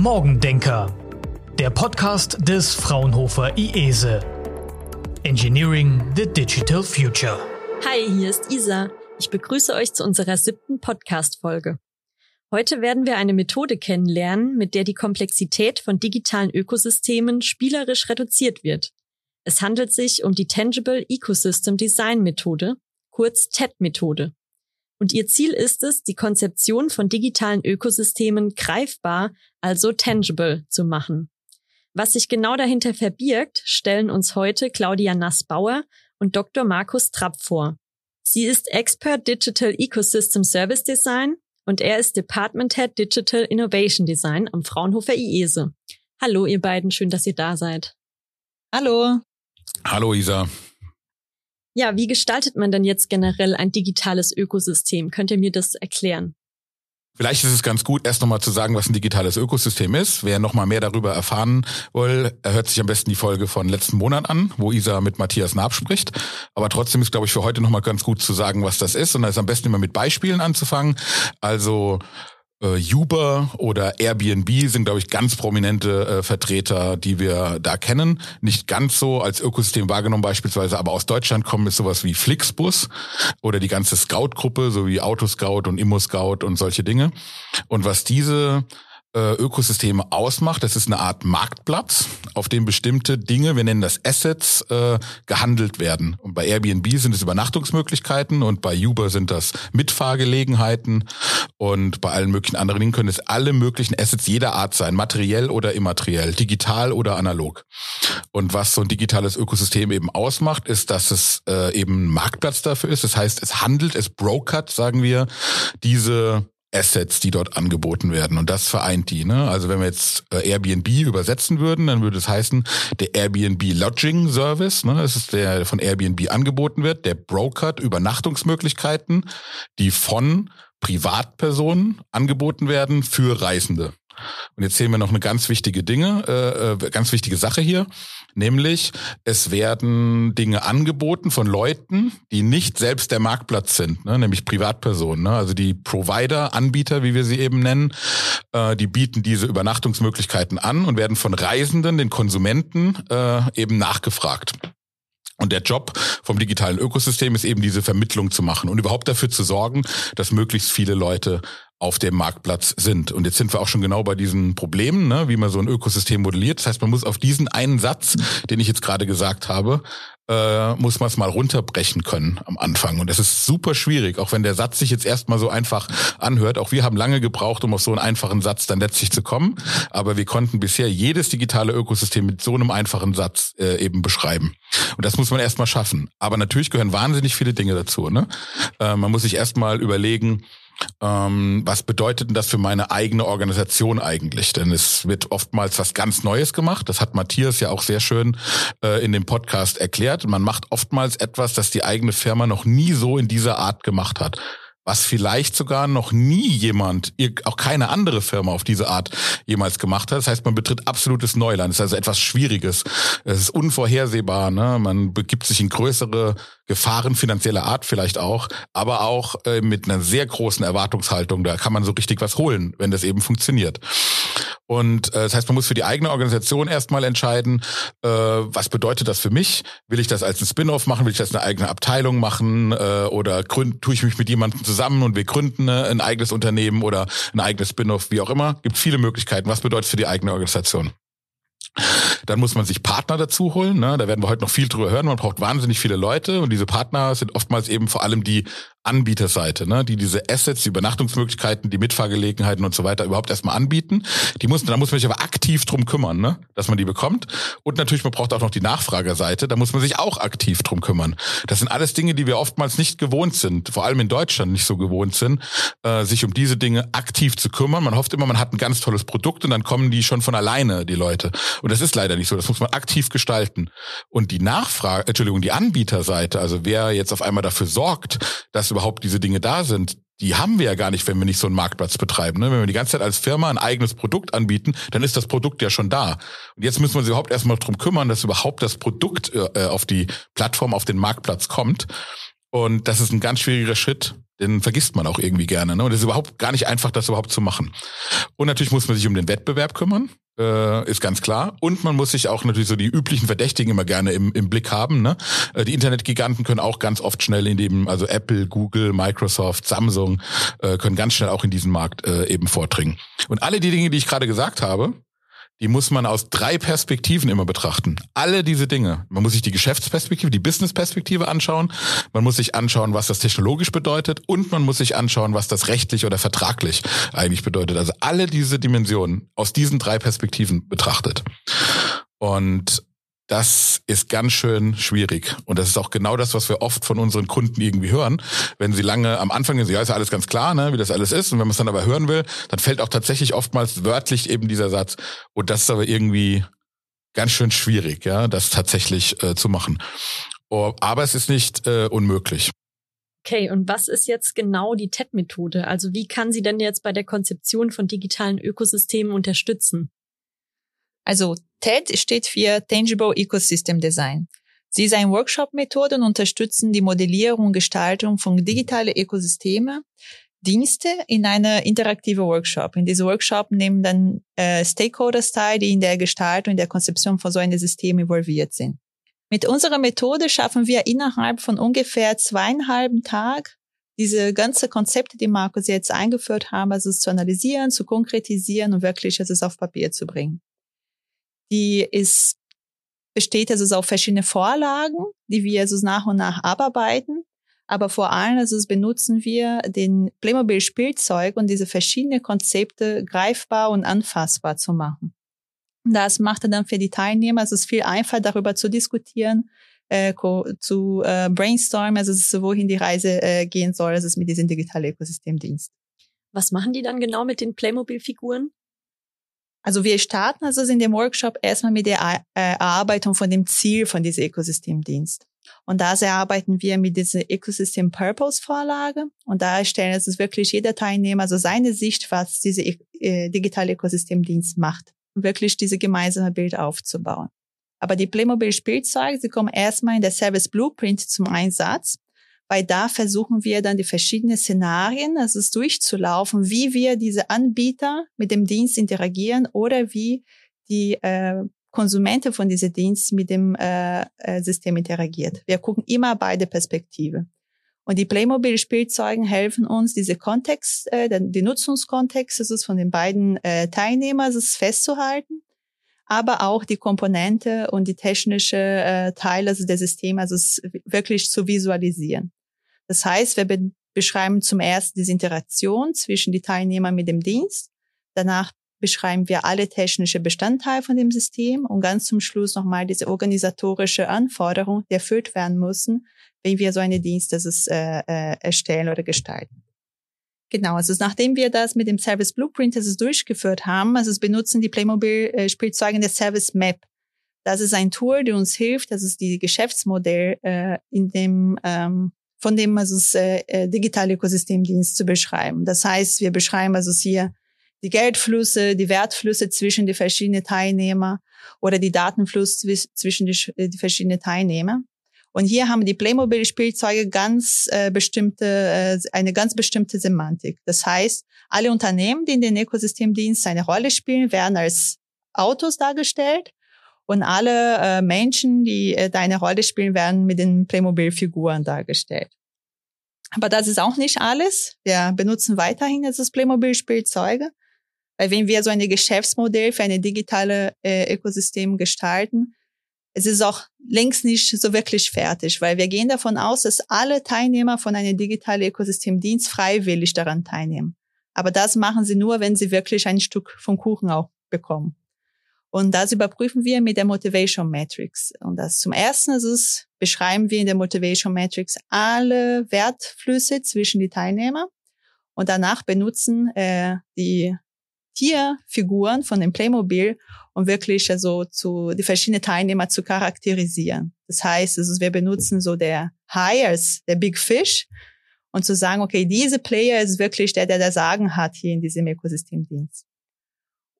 Morgendenker, der Podcast des Fraunhofer IESE. Engineering the Digital Future. Hi, hier ist Isa. Ich begrüße euch zu unserer siebten Podcast-Folge. Heute werden wir eine Methode kennenlernen, mit der die Komplexität von digitalen Ökosystemen spielerisch reduziert wird. Es handelt sich um die Tangible Ecosystem Design Methode, kurz TED-Methode. Und ihr Ziel ist es, die Konzeption von digitalen Ökosystemen greifbar, also tangible, zu machen. Was sich genau dahinter verbirgt, stellen uns heute Claudia Nassbauer und Dr. Markus Trapp vor. Sie ist Expert Digital Ecosystem Service Design und er ist Department Head Digital Innovation Design am Fraunhofer IESE. Hallo ihr beiden, schön, dass ihr da seid. Hallo. Hallo Isa. Ja, wie gestaltet man denn jetzt generell ein digitales Ökosystem? Könnt ihr mir das erklären? Vielleicht ist es ganz gut, erst nochmal zu sagen, was ein digitales Ökosystem ist. Wer nochmal mehr darüber erfahren will, hört sich am besten die Folge von letzten Monat an, wo Isa mit Matthias Naab spricht. Aber trotzdem ist, glaube ich, für heute nochmal ganz gut zu sagen, was das ist. Und da ist am besten immer mit Beispielen anzufangen. Also äh, Uber oder Airbnb sind, glaube ich, ganz prominente äh, Vertreter, die wir da kennen. Nicht ganz so als Ökosystem wahrgenommen beispielsweise, aber aus Deutschland kommen ist sowas wie Flixbus oder die ganze Scout-Gruppe, so wie Autoscout und Immo-Scout und solche Dinge. Und was diese äh, Ökosysteme ausmacht. Das ist eine Art Marktplatz, auf dem bestimmte Dinge, wir nennen das Assets, äh, gehandelt werden. Und bei Airbnb sind es Übernachtungsmöglichkeiten und bei Uber sind das Mitfahrgelegenheiten und bei allen möglichen anderen Dingen können es alle möglichen Assets jeder Art sein, materiell oder immateriell, digital oder analog. Und was so ein digitales Ökosystem eben ausmacht, ist, dass es äh, eben ein Marktplatz dafür ist. Das heißt, es handelt, es brokert, sagen wir, diese Assets, die dort angeboten werden. Und das vereint die. Ne? Also wenn wir jetzt äh, Airbnb übersetzen würden, dann würde es heißen, der Airbnb Lodging Service, ne? das ist der von Airbnb angeboten wird, der brokert Übernachtungsmöglichkeiten, die von Privatpersonen angeboten werden für Reisende. Und jetzt sehen wir noch eine ganz wichtige Dinge, äh, äh, ganz wichtige Sache hier, nämlich es werden Dinge angeboten von Leuten, die nicht selbst der Marktplatz sind, ne, nämlich Privatpersonen. Ne? Also die Provider, Anbieter, wie wir sie eben nennen, äh, die bieten diese Übernachtungsmöglichkeiten an und werden von Reisenden, den Konsumenten, äh, eben nachgefragt. Und der Job vom digitalen Ökosystem ist eben diese Vermittlung zu machen und überhaupt dafür zu sorgen, dass möglichst viele Leute auf dem Marktplatz sind. Und jetzt sind wir auch schon genau bei diesen Problemen, ne, wie man so ein Ökosystem modelliert. Das heißt, man muss auf diesen einen Satz, den ich jetzt gerade gesagt habe, äh, muss man es mal runterbrechen können am Anfang. Und das ist super schwierig, auch wenn der Satz sich jetzt erstmal so einfach anhört. Auch wir haben lange gebraucht, um auf so einen einfachen Satz dann letztlich zu kommen. Aber wir konnten bisher jedes digitale Ökosystem mit so einem einfachen Satz äh, eben beschreiben. Und das muss man erstmal schaffen. Aber natürlich gehören wahnsinnig viele Dinge dazu. Ne? Äh, man muss sich erstmal überlegen, ähm, was bedeutet denn das für meine eigene Organisation eigentlich? Denn es wird oftmals was ganz Neues gemacht. Das hat Matthias ja auch sehr schön äh, in dem Podcast erklärt. Man macht oftmals etwas, das die eigene Firma noch nie so in dieser Art gemacht hat was vielleicht sogar noch nie jemand, auch keine andere Firma auf diese Art jemals gemacht hat. Das heißt, man betritt absolutes Neuland. Es ist also etwas Schwieriges. Es ist unvorhersehbar. Ne? Man begibt sich in größere Gefahren finanzieller Art vielleicht auch, aber auch äh, mit einer sehr großen Erwartungshaltung. Da kann man so richtig was holen, wenn das eben funktioniert. Und äh, das heißt, man muss für die eigene Organisation erstmal entscheiden, äh, was bedeutet das für mich? Will ich das als ein Spin-off machen? Will ich das eine eigene Abteilung machen? Äh, oder gründ, tue ich mich mit jemandem zusammen und wir gründen eine, ein eigenes Unternehmen oder ein eigenes Spin-off, wie auch immer? Gibt viele Möglichkeiten. Was bedeutet für die eigene Organisation? Dann muss man sich Partner dazu holen. Ne? Da werden wir heute noch viel drüber hören. Man braucht wahnsinnig viele Leute und diese Partner sind oftmals eben vor allem die Anbieterseite, ne? die diese Assets, die Übernachtungsmöglichkeiten, die Mitfahrgelegenheiten und so weiter überhaupt erstmal anbieten. Die muss, da muss man sich aber aktiv drum kümmern, ne? dass man die bekommt. Und natürlich, man braucht auch noch die Nachfragerseite. Da muss man sich auch aktiv drum kümmern. Das sind alles Dinge, die wir oftmals nicht gewohnt sind, vor allem in Deutschland nicht so gewohnt sind, äh, sich um diese Dinge aktiv zu kümmern. Man hofft immer, man hat ein ganz tolles Produkt und dann kommen die schon von alleine, die Leute. Und das ist leider nicht so. Das muss man aktiv gestalten. Und die Nachfrage, Entschuldigung, die Anbieterseite, also wer jetzt auf einmal dafür sorgt, dass überhaupt diese Dinge da sind, die haben wir ja gar nicht, wenn wir nicht so einen Marktplatz betreiben. Ne? Wenn wir die ganze Zeit als Firma ein eigenes Produkt anbieten, dann ist das Produkt ja schon da. Und jetzt müssen wir uns überhaupt erstmal drum kümmern, dass überhaupt das Produkt äh, auf die Plattform, auf den Marktplatz kommt. Und das ist ein ganz schwieriger Schritt, den vergisst man auch irgendwie gerne. Ne? Und es ist überhaupt gar nicht einfach, das überhaupt zu machen. Und natürlich muss man sich um den Wettbewerb kümmern, äh, ist ganz klar. Und man muss sich auch natürlich so die üblichen Verdächtigen immer gerne im, im Blick haben. Ne? Äh, die Internetgiganten können auch ganz oft schnell in dem, also Apple, Google, Microsoft, Samsung, äh, können ganz schnell auch in diesen Markt äh, eben vordringen. Und alle die Dinge, die ich gerade gesagt habe, die muss man aus drei Perspektiven immer betrachten. Alle diese Dinge. Man muss sich die Geschäftsperspektive, die Businessperspektive anschauen. Man muss sich anschauen, was das technologisch bedeutet. Und man muss sich anschauen, was das rechtlich oder vertraglich eigentlich bedeutet. Also alle diese Dimensionen aus diesen drei Perspektiven betrachtet. Und das ist ganz schön schwierig. Und das ist auch genau das, was wir oft von unseren Kunden irgendwie hören. Wenn sie lange am Anfang sagen, ja, ist ja alles ganz klar, ne, wie das alles ist. Und wenn man es dann aber hören will, dann fällt auch tatsächlich oftmals wörtlich eben dieser Satz. Und das ist aber irgendwie ganz schön schwierig, ja, das tatsächlich äh, zu machen. Oh, aber es ist nicht äh, unmöglich. Okay, und was ist jetzt genau die TED-Methode? Also wie kann sie denn jetzt bei der Konzeption von digitalen Ökosystemen unterstützen? Also TED steht für Tangible Ecosystem Design. Sie ist eine Workshop-Methode und unterstützen die Modellierung und Gestaltung von digitalen Ökosysteme, Dienste in einer interaktive Workshop. In diesem Workshop nehmen dann äh, Stakeholders teil, die in der Gestaltung, in der Konzeption von so einem System involviert sind. Mit unserer Methode schaffen wir innerhalb von ungefähr zweieinhalb Tag diese ganze Konzepte, die Markus jetzt eingeführt haben, also zu analysieren, zu konkretisieren und wirklich es auf Papier zu bringen. Die ist, besteht also auf verschiedene Vorlagen, die wir also nach und nach abarbeiten. Aber vor allem also benutzen wir den Playmobil Spielzeug und diese verschiedenen Konzepte greifbar und anfassbar zu machen. Das macht dann für die Teilnehmer, also es ist viel einfacher darüber zu diskutieren, äh, zu äh, brainstormen, also ist, wohin die Reise äh, gehen soll, also es mit diesem digitalen Ökosystemdienst. Was machen die dann genau mit den Playmobil-Figuren? Also wir starten also in dem Workshop erstmal mit der äh, Erarbeitung von dem Ziel von diesem Ökosystemdienst. Und da erarbeiten wir mit dieser Ecosystem Purpose Vorlage. Und da erstellen es wirklich jeder Teilnehmer also seine Sicht, was diese äh, digitale Ökosystemdienst macht. Um wirklich diese gemeinsame Bild aufzubauen. Aber die Playmobil Spielzeuge, sie kommen erstmal in der Service Blueprint zum Einsatz weil da versuchen wir dann die verschiedenen Szenarien, also es durchzulaufen, wie wir diese Anbieter mit dem Dienst interagieren oder wie die äh, Konsumenten von diesem Dienst mit dem äh, äh, System interagiert. Wir gucken immer beide Perspektive. Und die Playmobil-Spielzeugen helfen uns, diese Kontext, äh, die Nutzungskontext, das ist von den beiden äh, Teilnehmern, das ist festzuhalten, aber auch die Komponente und die technische äh, Teile also der Systeme, also wirklich zu visualisieren. Das heißt, wir be beschreiben zum ersten diese Interaktion zwischen die Teilnehmer mit dem Dienst. Danach beschreiben wir alle technische Bestandteile von dem System und ganz zum Schluss nochmal diese organisatorische Anforderung, die erfüllt werden müssen, wenn wir so eine Dienst ist, äh, äh, erstellen oder gestalten. Genau, also nachdem wir das mit dem Service Blueprint das durchgeführt haben, also es benutzen die Playmobil-Spielzeuge der Service Map. Das ist ein Tool, die uns hilft, das ist die Geschäftsmodell äh, in dem ähm, von dem also das äh, äh, digitale Ökosystemdienst zu beschreiben. Das heißt, wir beschreiben also hier die Geldflüsse, die Wertflüsse zwischen die verschiedenen Teilnehmer oder die Datenfluss zwischen die, die verschiedenen Teilnehmer. Und hier haben die Playmobil-Spielzeuge ganz äh, bestimmte, äh, eine ganz bestimmte Semantik. Das heißt, alle Unternehmen, die in den Ökosystemdienst eine Rolle spielen, werden als Autos dargestellt und alle äh, Menschen, die äh, da eine Rolle spielen, werden mit den Playmobil-Figuren dargestellt. Aber das ist auch nicht alles. Wir benutzen weiterhin das Playmobil-Spielzeuge. Weil wenn wir so ein Geschäftsmodell für eine digitale äh, Ökosystem gestalten, es ist auch längst nicht so wirklich fertig, weil wir gehen davon aus, dass alle Teilnehmer von einem digitalen Ökosystemdienst freiwillig daran teilnehmen. Aber das machen sie nur, wenn sie wirklich ein Stück vom Kuchen auch bekommen. Und das überprüfen wir mit der Motivation Matrix. Und das zum ersten ist es, beschreiben wir in der Motivation Matrix alle Wertflüsse zwischen die Teilnehmer. Und danach benutzen äh, die Tierfiguren von dem Playmobil, um wirklich also zu die verschiedenen Teilnehmer zu charakterisieren. Das heißt, also wir benutzen so der High als der Big Fish und zu sagen, okay, diese Player ist wirklich der, der der Sagen hat hier in diesem Ökosystemdienst.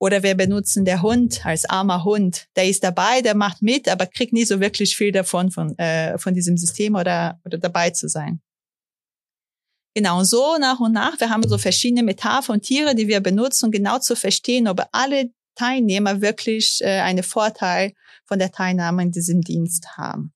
Oder wir benutzen der Hund als armer Hund. Der ist dabei, der macht mit, aber kriegt nie so wirklich viel davon von, äh, von diesem System oder, oder dabei zu sein. Genau, so nach und nach. Wir haben so verschiedene Metaphern und Tiere, die wir benutzen, um genau zu verstehen, ob alle Teilnehmer wirklich äh, einen Vorteil von der Teilnahme in diesem Dienst haben.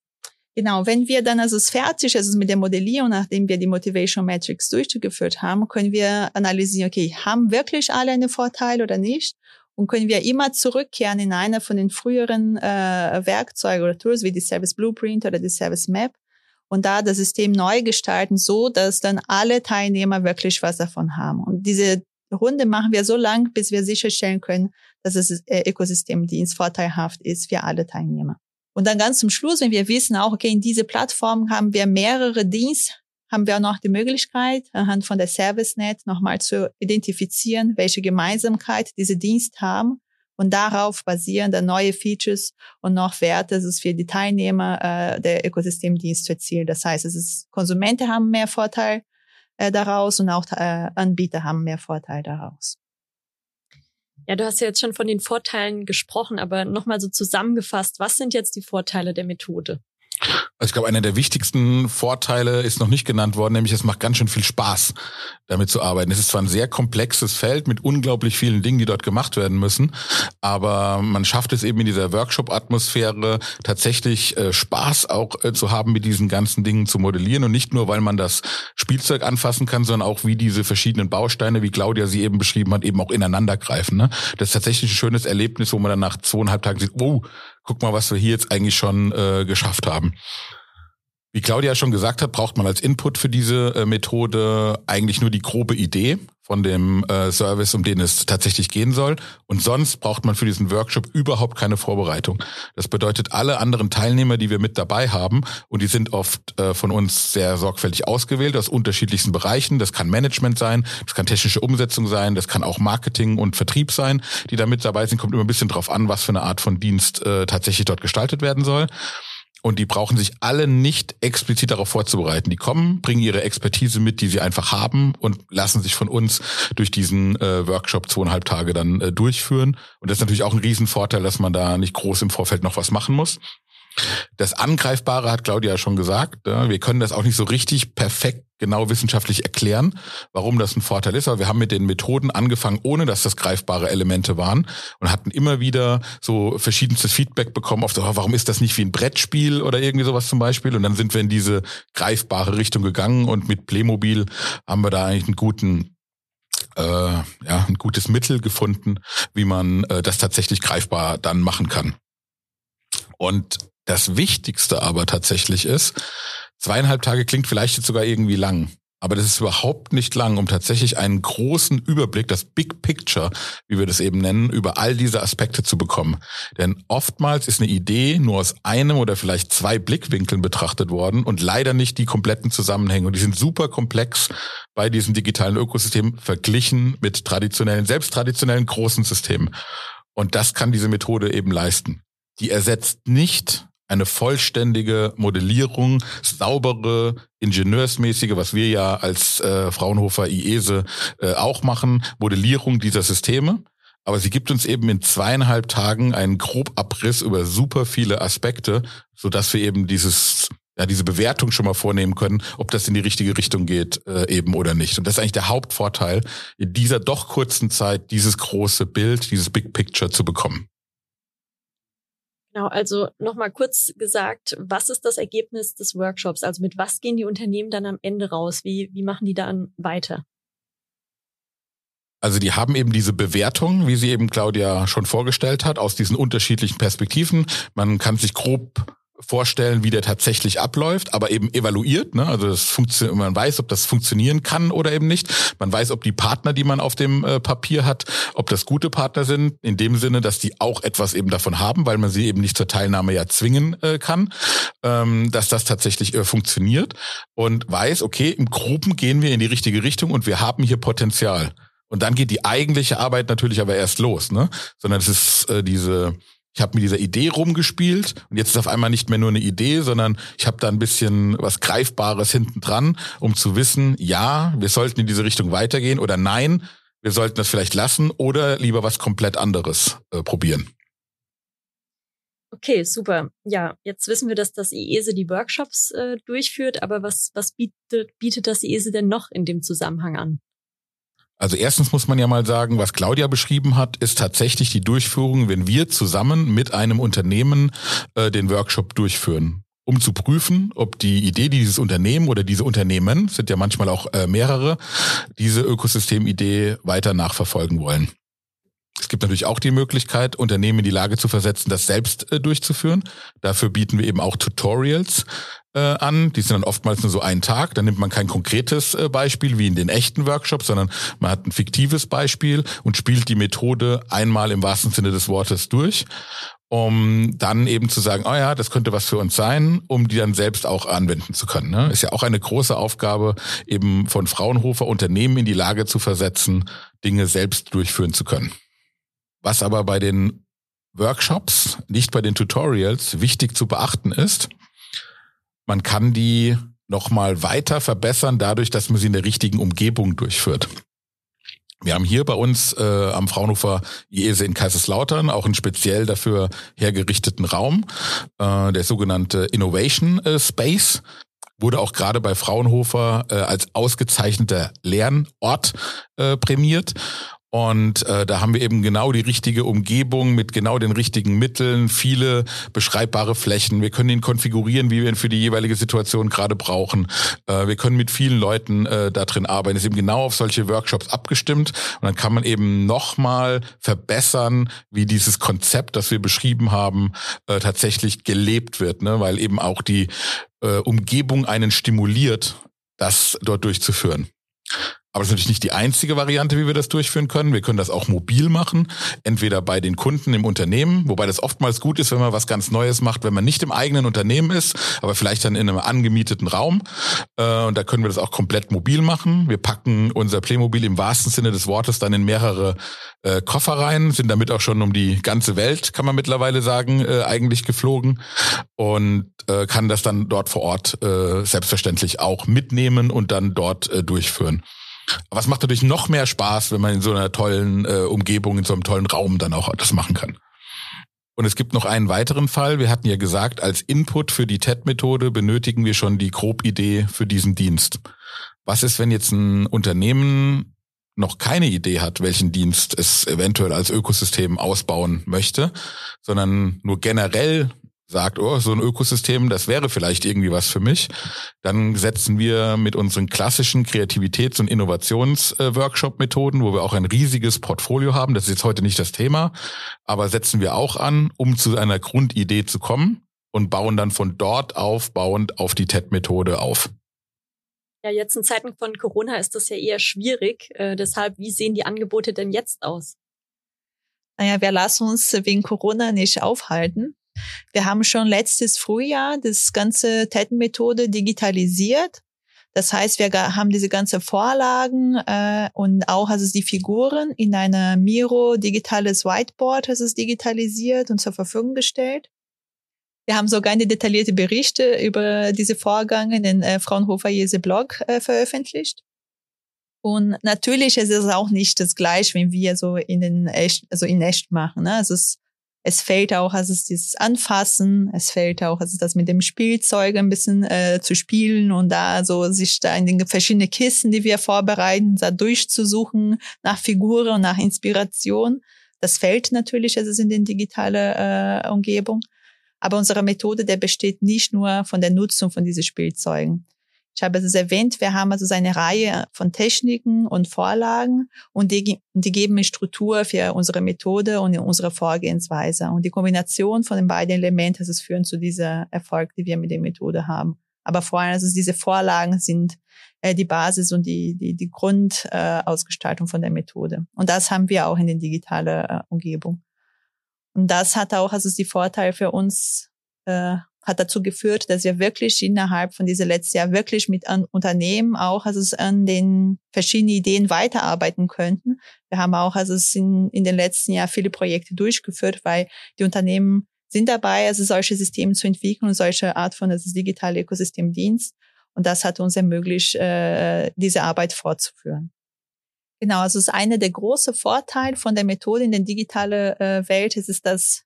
Genau, wenn wir dann also es fertig ist mit der Modellierung, nachdem wir die Motivation Metrics durchgeführt haben, können wir analysieren, okay, haben wirklich alle einen Vorteil oder nicht? Und können wir immer zurückkehren in einer von den früheren äh, Werkzeugen oder Tools wie die Service Blueprint oder die Service Map und da das System neu gestalten, so dass dann alle Teilnehmer wirklich was davon haben. Und diese Runde machen wir so lang, bis wir sicherstellen können, dass das äh, Ökosystemdienst vorteilhaft ist für alle Teilnehmer. Und dann ganz zum Schluss, wenn wir wissen auch, okay, in diese Plattform haben wir mehrere Dienste, haben wir auch noch die Möglichkeit, anhand von der ServiceNet nochmal zu identifizieren, welche Gemeinsamkeit diese Dienste haben und darauf basieren dann neue Features und noch Werte, das ist für die Teilnehmer äh, der Ökosystemdienst zu erzielen. Das heißt, es ist Konsumenten haben mehr Vorteil äh, daraus und auch äh, Anbieter haben mehr Vorteil daraus. Ja, du hast ja jetzt schon von den Vorteilen gesprochen, aber nochmal so zusammengefasst, was sind jetzt die Vorteile der Methode? Also ich glaube, einer der wichtigsten Vorteile ist noch nicht genannt worden, nämlich es macht ganz schön viel Spaß, damit zu arbeiten. Es ist zwar ein sehr komplexes Feld mit unglaublich vielen Dingen, die dort gemacht werden müssen, aber man schafft es eben in dieser Workshop-Atmosphäre tatsächlich äh, Spaß auch äh, zu haben, mit diesen ganzen Dingen zu modellieren und nicht nur, weil man das Spielzeug anfassen kann, sondern auch wie diese verschiedenen Bausteine, wie Claudia sie eben beschrieben hat, eben auch ineinander greifen. Ne? Das ist tatsächlich ein schönes Erlebnis, wo man dann nach zweieinhalb Tagen sieht, oh, guck mal, was wir hier jetzt eigentlich schon äh, geschafft haben. Wie Claudia schon gesagt hat, braucht man als Input für diese äh, Methode eigentlich nur die grobe Idee von dem äh, Service, um den es tatsächlich gehen soll. Und sonst braucht man für diesen Workshop überhaupt keine Vorbereitung. Das bedeutet, alle anderen Teilnehmer, die wir mit dabei haben, und die sind oft äh, von uns sehr sorgfältig ausgewählt aus unterschiedlichsten Bereichen. Das kann Management sein, das kann technische Umsetzung sein, das kann auch Marketing und Vertrieb sein, die da mit dabei sind. Kommt immer ein bisschen drauf an, was für eine Art von Dienst äh, tatsächlich dort gestaltet werden soll. Und die brauchen sich alle nicht explizit darauf vorzubereiten. Die kommen, bringen ihre Expertise mit, die sie einfach haben und lassen sich von uns durch diesen äh, Workshop zweieinhalb Tage dann äh, durchführen. Und das ist natürlich auch ein Riesenvorteil, dass man da nicht groß im Vorfeld noch was machen muss. Das Angreifbare hat Claudia schon gesagt. Wir können das auch nicht so richtig perfekt genau wissenschaftlich erklären, warum das ein Vorteil ist. Aber wir haben mit den Methoden angefangen, ohne dass das greifbare Elemente waren und hatten immer wieder so verschiedenstes Feedback bekommen auf so, oh, warum ist das nicht wie ein Brettspiel oder irgendwie sowas zum Beispiel. Und dann sind wir in diese greifbare Richtung gegangen und mit Playmobil haben wir da eigentlich einen guten äh, ja, ein gutes Mittel gefunden, wie man äh, das tatsächlich greifbar dann machen kann. Und das Wichtigste aber tatsächlich ist, zweieinhalb Tage klingt vielleicht jetzt sogar irgendwie lang. Aber das ist überhaupt nicht lang, um tatsächlich einen großen Überblick, das Big Picture, wie wir das eben nennen, über all diese Aspekte zu bekommen. Denn oftmals ist eine Idee nur aus einem oder vielleicht zwei Blickwinkeln betrachtet worden und leider nicht die kompletten Zusammenhänge. Und die sind super komplex bei diesen digitalen Ökosystemen verglichen mit traditionellen, selbst traditionellen großen Systemen. Und das kann diese Methode eben leisten. Die ersetzt nicht eine vollständige Modellierung, saubere, ingenieursmäßige, was wir ja als äh, Fraunhofer IESE äh, auch machen, Modellierung dieser Systeme. Aber sie gibt uns eben in zweieinhalb Tagen einen Grobabriss über super viele Aspekte, so dass wir eben dieses ja, diese Bewertung schon mal vornehmen können, ob das in die richtige Richtung geht äh, eben oder nicht. Und das ist eigentlich der Hauptvorteil, in dieser doch kurzen Zeit dieses große Bild, dieses Big Picture zu bekommen. Genau, also nochmal kurz gesagt, was ist das Ergebnis des Workshops? Also mit was gehen die Unternehmen dann am Ende raus? Wie, wie machen die dann weiter? Also die haben eben diese Bewertung, wie sie eben Claudia schon vorgestellt hat, aus diesen unterschiedlichen Perspektiven. Man kann sich grob vorstellen, wie der tatsächlich abläuft, aber eben evaluiert. Ne? Also das funktioniert, man weiß, ob das funktionieren kann oder eben nicht. Man weiß, ob die Partner, die man auf dem äh, Papier hat, ob das gute Partner sind, in dem Sinne, dass die auch etwas eben davon haben, weil man sie eben nicht zur Teilnahme ja zwingen äh, kann, ähm, dass das tatsächlich äh, funktioniert und weiß, okay, im Gruppen gehen wir in die richtige Richtung und wir haben hier Potenzial. Und dann geht die eigentliche Arbeit natürlich aber erst los, ne? Sondern es ist äh, diese ich habe mit dieser Idee rumgespielt und jetzt ist auf einmal nicht mehr nur eine Idee, sondern ich habe da ein bisschen was Greifbares hinten dran, um zu wissen, ja, wir sollten in diese Richtung weitergehen oder nein, wir sollten das vielleicht lassen oder lieber was komplett anderes äh, probieren. Okay, super. Ja, jetzt wissen wir, dass das IESE die Workshops äh, durchführt, aber was, was bietet, bietet das IESE denn noch in dem Zusammenhang an? Also erstens muss man ja mal sagen, was Claudia beschrieben hat, ist tatsächlich die Durchführung, wenn wir zusammen mit einem Unternehmen äh, den Workshop durchführen um zu prüfen, ob die Idee dieses Unternehmen oder diese Unternehmen, sind ja manchmal auch äh, mehrere, diese Ökosystemidee weiter nachverfolgen wollen. Es gibt natürlich auch die Möglichkeit, Unternehmen in die Lage zu versetzen, das selbst äh, durchzuführen. Dafür bieten wir eben auch Tutorials äh, an. Die sind dann oftmals nur so einen Tag. Dann nimmt man kein konkretes äh, Beispiel wie in den echten Workshops, sondern man hat ein fiktives Beispiel und spielt die Methode einmal im wahrsten Sinne des Wortes durch um dann eben zu sagen, oh ja, das könnte was für uns sein, um die dann selbst auch anwenden zu können. Ne? Ist ja auch eine große Aufgabe, eben von Fraunhofer Unternehmen in die Lage zu versetzen, Dinge selbst durchführen zu können. Was aber bei den Workshops, nicht bei den Tutorials, wichtig zu beachten ist, man kann die nochmal weiter verbessern, dadurch, dass man sie in der richtigen Umgebung durchführt. Wir haben hier bei uns äh, am Fraunhofer IESE in Kaiserslautern auch einen speziell dafür hergerichteten Raum, äh, der sogenannte Innovation äh, Space wurde auch gerade bei Fraunhofer äh, als ausgezeichneter Lernort äh, prämiert. Und äh, da haben wir eben genau die richtige Umgebung mit genau den richtigen Mitteln, viele beschreibbare Flächen. Wir können ihn konfigurieren, wie wir ihn für die jeweilige Situation gerade brauchen. Äh, wir können mit vielen Leuten äh, da drin arbeiten. Ist eben genau auf solche Workshops abgestimmt. Und dann kann man eben nochmal verbessern, wie dieses Konzept, das wir beschrieben haben, äh, tatsächlich gelebt wird. Ne? Weil eben auch die äh, Umgebung einen stimuliert, das dort durchzuführen. Aber das ist natürlich nicht die einzige Variante, wie wir das durchführen können. Wir können das auch mobil machen, entweder bei den Kunden im Unternehmen, wobei das oftmals gut ist, wenn man was ganz Neues macht, wenn man nicht im eigenen Unternehmen ist, aber vielleicht dann in einem angemieteten Raum. Äh, und da können wir das auch komplett mobil machen. Wir packen unser Playmobil im wahrsten Sinne des Wortes dann in mehrere äh, Koffer rein, sind damit auch schon um die ganze Welt, kann man mittlerweile sagen, äh, eigentlich geflogen und kann das dann dort vor Ort selbstverständlich auch mitnehmen und dann dort durchführen. Es macht natürlich noch mehr Spaß, wenn man in so einer tollen äh, Umgebung, in so einem tollen Raum dann auch das machen kann. Und es gibt noch einen weiteren Fall. Wir hatten ja gesagt, als Input für die TED-Methode benötigen wir schon die Grobidee für diesen Dienst. Was ist, wenn jetzt ein Unternehmen noch keine Idee hat, welchen Dienst es eventuell als Ökosystem ausbauen möchte, sondern nur generell sagt, oh, so ein Ökosystem, das wäre vielleicht irgendwie was für mich, dann setzen wir mit unseren klassischen Kreativitäts- und Innovationsworkshop-Methoden, wo wir auch ein riesiges Portfolio haben, das ist jetzt heute nicht das Thema, aber setzen wir auch an, um zu einer Grundidee zu kommen und bauen dann von dort aufbauend auf die TED-Methode auf. Ja, jetzt in Zeiten von Corona ist das ja eher schwierig. Äh, deshalb, wie sehen die Angebote denn jetzt aus? Naja, wir lassen uns wegen Corona nicht aufhalten. Wir haben schon letztes Frühjahr das ganze TED-Methode digitalisiert. Das heißt, wir haben diese ganze Vorlagen äh, und auch also die Figuren in einer Miro digitales Whiteboard, das ist digitalisiert und zur Verfügung gestellt. Wir haben sogar eine detaillierte Berichte über diese Vorgänge in den äh, Fraunhofer Jese Blog äh, veröffentlicht. Und natürlich ist es auch nicht das gleiche, wenn wir so in den echt, also in echt machen. Ne? Also es es fällt auch, also es dieses Anfassen, es fällt auch, also das mit dem Spielzeug ein bisschen äh, zu spielen und da so sich da in den verschiedenen Kisten, die wir vorbereiten, da durchzusuchen nach Figuren und nach Inspiration. Das fällt natürlich, also in den digitale äh, Umgebung. Aber unsere Methode, der besteht nicht nur von der Nutzung von diesen Spielzeugen. Ich habe es erwähnt, wir haben also eine Reihe von Techniken und Vorlagen und die, die geben eine Struktur für unsere Methode und unsere Vorgehensweise. Und die Kombination von den beiden Elementen, das führen zu dieser Erfolg, die wir mit der Methode haben. Aber vor allem, also diese Vorlagen sind äh, die Basis und die, die, die Grundausgestaltung äh, von der Methode. Und das haben wir auch in der digitalen äh, Umgebung. Und das hat auch also die Vorteil für uns, äh, hat dazu geführt, dass wir wirklich innerhalb von diesem letzten Jahr wirklich mit an Unternehmen auch also an den verschiedenen Ideen weiterarbeiten könnten. Wir haben auch also in, in den letzten Jahren viele Projekte durchgeführt, weil die Unternehmen sind dabei, also solche Systeme zu entwickeln und solche Art von also digitale Ökosystemdienst. Und das hat uns ermöglicht, äh, diese Arbeit fortzuführen. Genau, also es ist einer der großen Vorteile von der Methode in der digitalen äh, Welt, ist, ist dass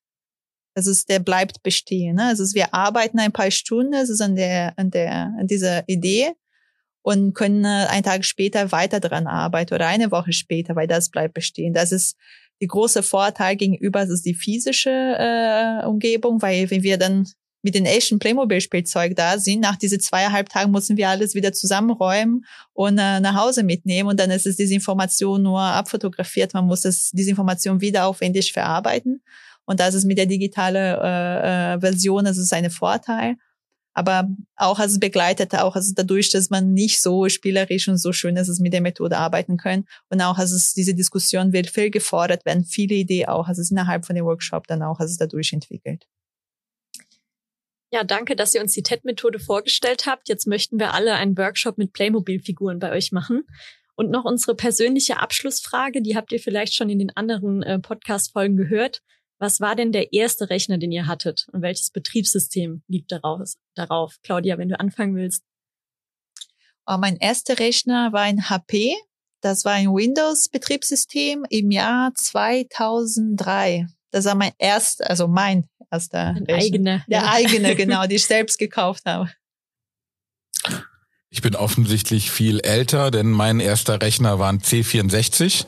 also es, der bleibt bestehen. Ne? Also wir arbeiten ein paar Stunden, es ist an der, an der, an dieser Idee und können äh, einen Tag später weiter dran arbeiten oder eine Woche später, weil das bleibt bestehen. Das ist die große Vorteil gegenüber, das ist die physische äh, Umgebung, weil wenn wir dann mit den echten Playmobil-Spielzeug da sind. Nach diese zweieinhalb Tagen müssen wir alles wieder zusammenräumen und äh, nach Hause mitnehmen. Und dann ist es diese Information nur abfotografiert. Man muss es, diese Information wieder aufwendig verarbeiten. Und das ist mit der digitalen äh, äh, Version, das ist ein Vorteil. Aber auch als begleitet, auch also dadurch, dass man nicht so spielerisch und so schön ist, es mit der Methode arbeiten können. Und auch, als es diese Diskussion wird viel gefordert, werden viele Ideen auch, also innerhalb von dem Workshop dann auch, als es dadurch entwickelt. Ja, danke, dass ihr uns die TED-Methode vorgestellt habt. Jetzt möchten wir alle einen Workshop mit Playmobil-Figuren bei euch machen. Und noch unsere persönliche Abschlussfrage, die habt ihr vielleicht schon in den anderen äh, Podcast-Folgen gehört. Was war denn der erste Rechner, den ihr hattet? Und welches Betriebssystem liegt darauf? darauf? Claudia, wenn du anfangen willst. Oh, mein erster Rechner war ein HP. Das war ein Windows-Betriebssystem im Jahr 2003. Das war mein erst, also mein erster Ein eigener. Der ja. eigene, genau, die ich selbst gekauft habe. Ich bin offensichtlich viel älter, denn mein erster Rechner war ein C64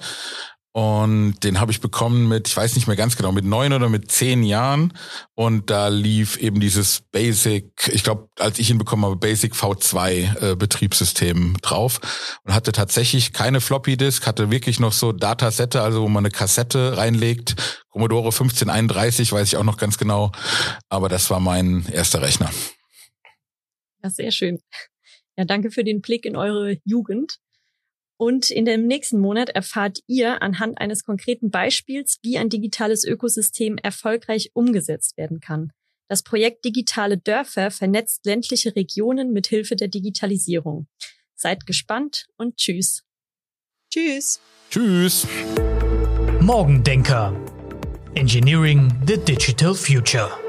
und den habe ich bekommen mit, ich weiß nicht mehr ganz genau, mit neun oder mit zehn Jahren. Und da lief eben dieses Basic, ich glaube, als ich ihn bekommen habe, Basic V2 äh, Betriebssystem drauf. Und hatte tatsächlich keine Floppy Disk, hatte wirklich noch so Datasette, also wo man eine Kassette reinlegt. Commodore 1531, weiß ich auch noch ganz genau. Aber das war mein erster Rechner. Ja, sehr schön. Ja, danke für den Blick in eure Jugend. Und in dem nächsten Monat erfahrt ihr anhand eines konkreten Beispiels, wie ein digitales Ökosystem erfolgreich umgesetzt werden kann. Das Projekt Digitale Dörfer vernetzt ländliche Regionen mit Hilfe der Digitalisierung. Seid gespannt und tschüss. Tschüss. Tschüss. Morgendenker. Engineering the Digital Future.